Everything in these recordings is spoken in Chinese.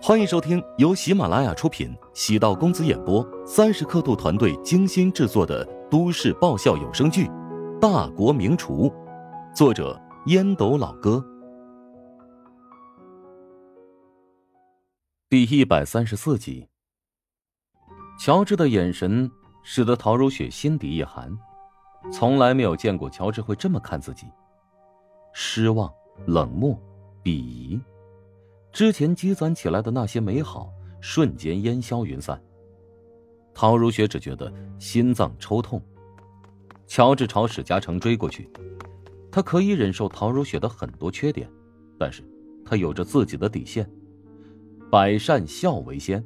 欢迎收听由喜马拉雅出品、喜道公子演播、三十刻度团队精心制作的都市爆笑有声剧《大国名厨》，作者烟斗老哥，第一百三十四集。乔治的眼神使得陶如雪心底一寒，从来没有见过乔治会这么看自己，失望、冷漠、鄙夷。之前积攒起来的那些美好，瞬间烟消云散。陶如雪只觉得心脏抽痛。乔治朝史嘉诚追过去，他可以忍受陶如雪的很多缺点，但是他有着自己的底线，百善孝为先。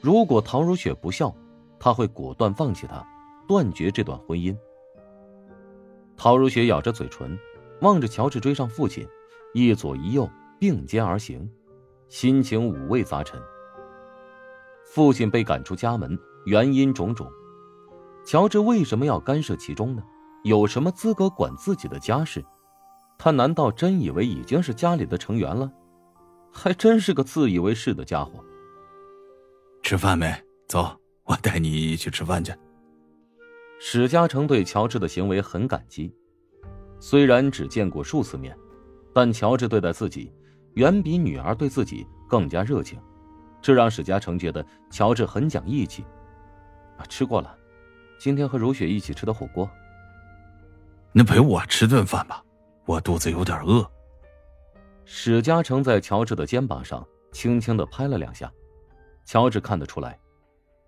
如果陶如雪不孝，他会果断放弃她，断绝这段婚姻。陶如雪咬着嘴唇，望着乔治追上父亲，一左一右。并肩而行，心情五味杂陈。父亲被赶出家门，原因种种。乔治为什么要干涉其中呢？有什么资格管自己的家事？他难道真以为已经是家里的成员了？还真是个自以为是的家伙。吃饭没？走，我带你去吃饭去。史嘉诚对乔治的行为很感激，虽然只见过数次面，但乔治对待自己。远比女儿对自己更加热情，这让史嘉诚觉得乔治很讲义气。啊，吃过了，今天和如雪一起吃的火锅。那陪我吃顿饭吧，我肚子有点饿。史嘉诚在乔治的肩膀上轻轻的拍了两下，乔治看得出来，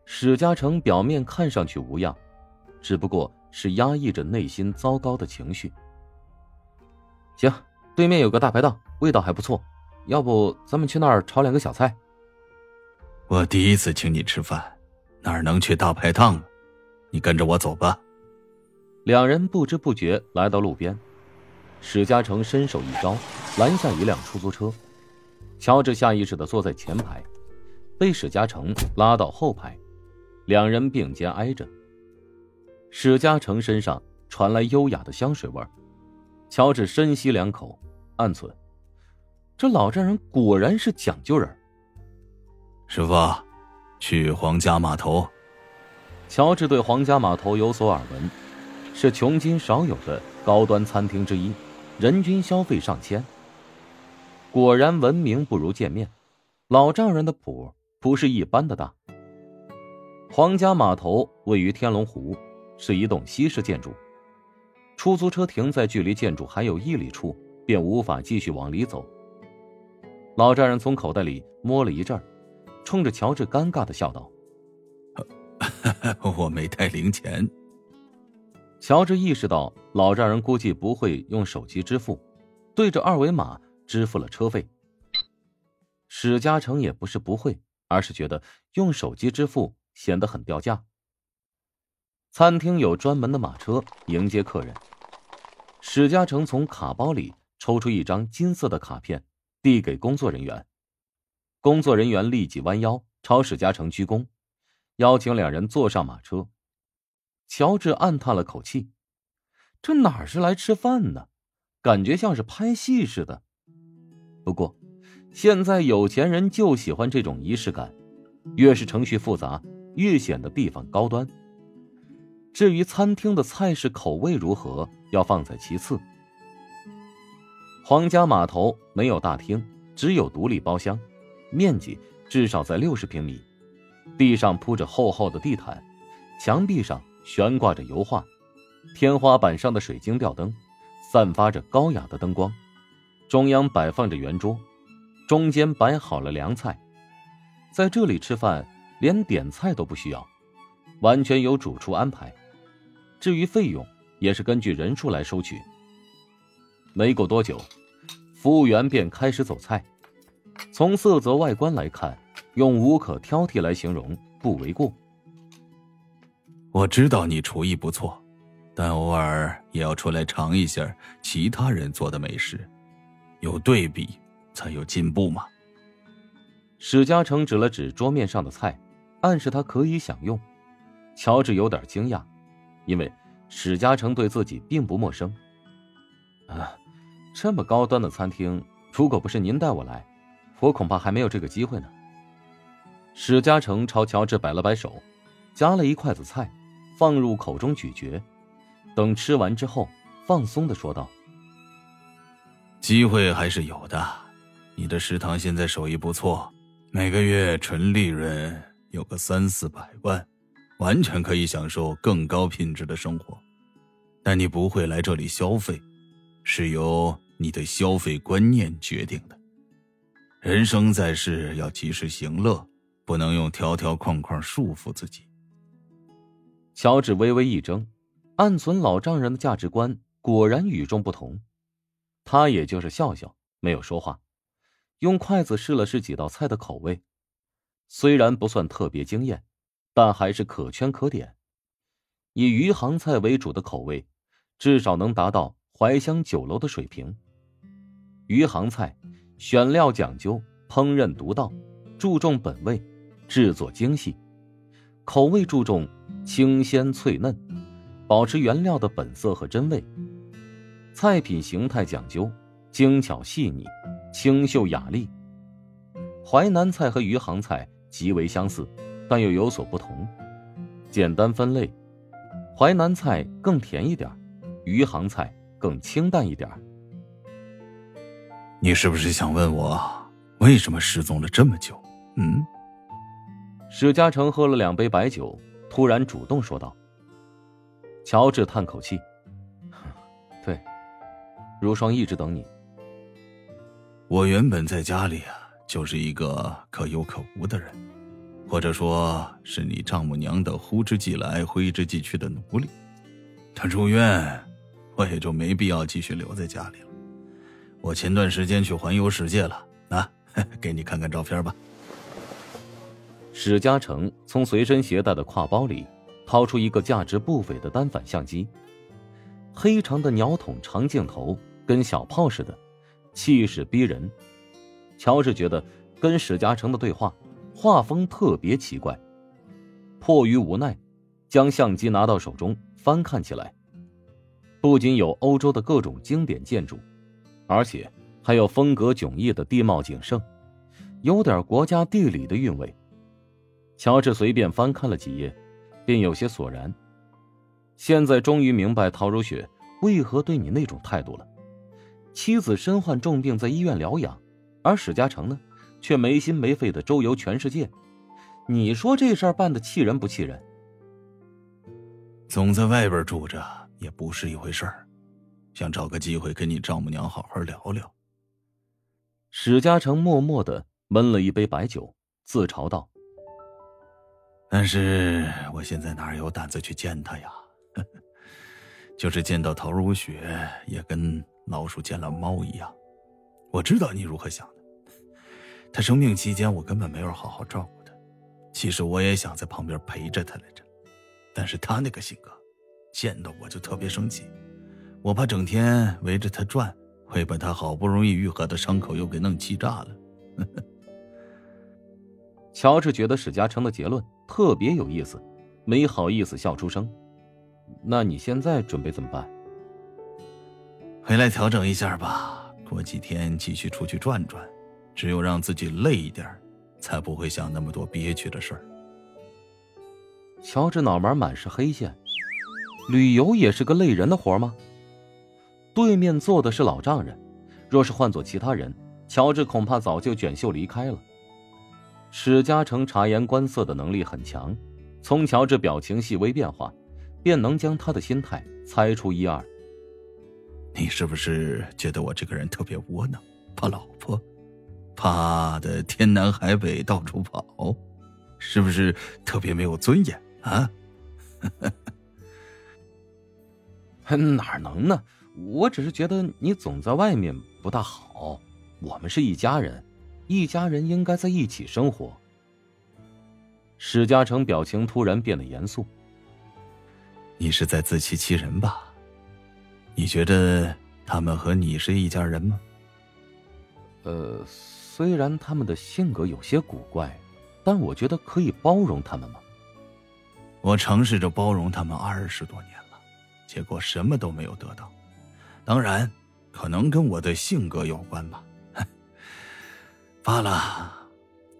史嘉诚表面看上去无恙，只不过是压抑着内心糟糕的情绪。行，对面有个大排档，味道还不错。要不咱们去那儿炒两个小菜。我第一次请你吃饭，哪能去大排档？你跟着我走吧。两人不知不觉来到路边，史嘉诚伸手一招，拦下一辆出租车。乔治下意识的坐在前排，被史嘉诚拉到后排，两人并肩挨着。史嘉诚身上传来优雅的香水味乔治深吸两口，暗忖。这老丈人果然是讲究人。师傅，去皇家码头。乔治对皇家码头有所耳闻，是穷今少有的高端餐厅之一，人均消费上千。果然闻名不如见面，老丈人的谱不是一般的大。皇家码头位于天龙湖，是一栋西式建筑。出租车停在距离建筑还有一里处，便无法继续往里走。老丈人从口袋里摸了一阵，冲着乔治尴尬的笑道：“我没带零钱。”乔治意识到老丈人估计不会用手机支付，对着二维码支付了车费。史嘉诚也不是不会，而是觉得用手机支付显得很掉价。餐厅有专门的马车迎接客人。史嘉诚从卡包里抽出一张金色的卡片。递给工作人员，工作人员立即弯腰朝史嘉诚鞠躬，邀请两人坐上马车。乔治暗叹了口气：“这哪是来吃饭呢？感觉像是拍戏似的。”不过，现在有钱人就喜欢这种仪式感，越是程序复杂，越显得地方高端。至于餐厅的菜式口味如何，要放在其次。皇家码头没有大厅，只有独立包厢，面积至少在六十平米。地上铺着厚厚的地毯，墙壁上悬挂着油画，天花板上的水晶吊灯散发着高雅的灯光。中央摆放着圆桌，中间摆好了凉菜。在这里吃饭，连点菜都不需要，完全由主厨安排。至于费用，也是根据人数来收取。没过多久，服务员便开始走菜。从色泽外观来看，用无可挑剔来形容不为过。我知道你厨艺不错，但偶尔也要出来尝一下其他人做的美食，有对比才有进步嘛。史嘉诚指了指桌面上的菜，暗示他可以享用。乔治有点惊讶，因为史嘉诚对自己并不陌生。啊。这么高端的餐厅，如果不是您带我来，我恐怕还没有这个机会呢。史嘉诚朝乔治摆了摆手，夹了一筷子菜，放入口中咀嚼。等吃完之后，放松的说道：“机会还是有的。你的食堂现在手艺不错，每个月纯利润有个三四百万，完全可以享受更高品质的生活。但你不会来这里消费，是由你的消费观念决定的。人生在世，要及时行乐，不能用条条框框束缚自己。”乔治微微一怔。暗存老丈人的价值观果然与众不同，他也就是笑笑，没有说话，用筷子试了试几道菜的口味，虽然不算特别惊艳，但还是可圈可点。以余杭菜为主的口味，至少能达到怀香酒楼的水平。余杭菜选料讲究，烹饪独到，注重本味，制作精细，口味注重清鲜脆嫩。保持原料的本色和真味。菜品形态讲究精巧细腻、清秀雅丽。淮南菜和余杭菜极为相似，但又有所不同。简单分类，淮南菜更甜一点，余杭菜更清淡一点。你是不是想问我为什么失踪了这么久？嗯？史嘉诚喝了两杯白酒，突然主动说道。乔治叹口气：“对，如霜一直等你。我原本在家里啊，就是一个可有可无的人，或者说是你丈母娘的呼之即来挥之即去的奴隶。他住院，我也就没必要继续留在家里了。我前段时间去环游世界了，啊，给你看看照片吧。”史嘉诚从随身携带的挎包里。掏出一个价值不菲的单反相机，黑长的鸟筒长镜头跟小炮似的，气势逼人。乔治觉得跟史嘉诚的对话画风特别奇怪，迫于无奈，将相机拿到手中翻看起来。不仅有欧洲的各种经典建筑，而且还有风格迥异的地貌景胜，有点国家地理的韵味。乔治随便翻看了几页。便有些索然，现在终于明白陶如雪为何对你那种态度了。妻子身患重病，在医院疗养，而史嘉诚呢，却没心没肺的周游全世界。你说这事儿办的气人不气人？总在外边住着也不是一回事儿，想找个机会跟你丈母娘好好聊聊。史嘉诚默默的闷了一杯白酒，自嘲道。但是我现在哪有胆子去见他呀？就是见到陶如雪，也跟老鼠见了猫一样。我知道你如何想的。他生病期间，我根本没有好好照顾他。其实我也想在旁边陪着他来着，但是他那个性格，见到我就特别生气。我怕整天围着他转，会把他好不容易愈合的伤口又给弄气炸了。乔治觉得史嘉诚的结论特别有意思，没好意思笑出声。那你现在准备怎么办？回来调整一下吧，过几天继续出去转转。只有让自己累一点，才不会想那么多憋屈的事儿。乔治脑门满是黑线，旅游也是个累人的活吗？对面坐的是老丈人，若是换做其他人，乔治恐怕早就卷袖离开了。史嘉诚察言观色的能力很强，从乔治表情细微变化，便能将他的心态猜出一二。你是不是觉得我这个人特别窝囊，怕老婆，怕的天南海北到处跑，是不是特别没有尊严啊？哪能呢？我只是觉得你总在外面不大好。我们是一家人。一家人应该在一起生活。史嘉诚表情突然变得严肃：“你是在自欺欺人吧？你觉得他们和你是一家人吗？”“呃，虽然他们的性格有些古怪，但我觉得可以包容他们吗？”“我尝试着包容他们二十多年了，结果什么都没有得到。当然，可能跟我的性格有关吧。”罢了，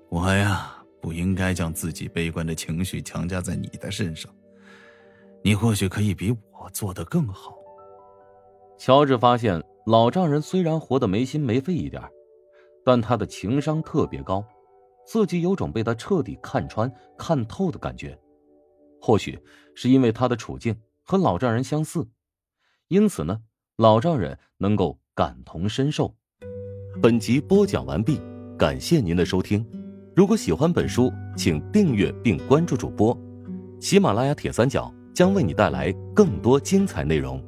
我呀不应该将自己悲观的情绪强加在你的身上。你或许可以比我做得更好。乔治发现老丈人虽然活得没心没肺一点，但他的情商特别高，自己有种被他彻底看穿、看透的感觉。或许是因为他的处境和老丈人相似，因此呢，老丈人能够感同身受。本集播讲完毕，感谢您的收听。如果喜欢本书，请订阅并关注主播。喜马拉雅铁三角将为你带来更多精彩内容。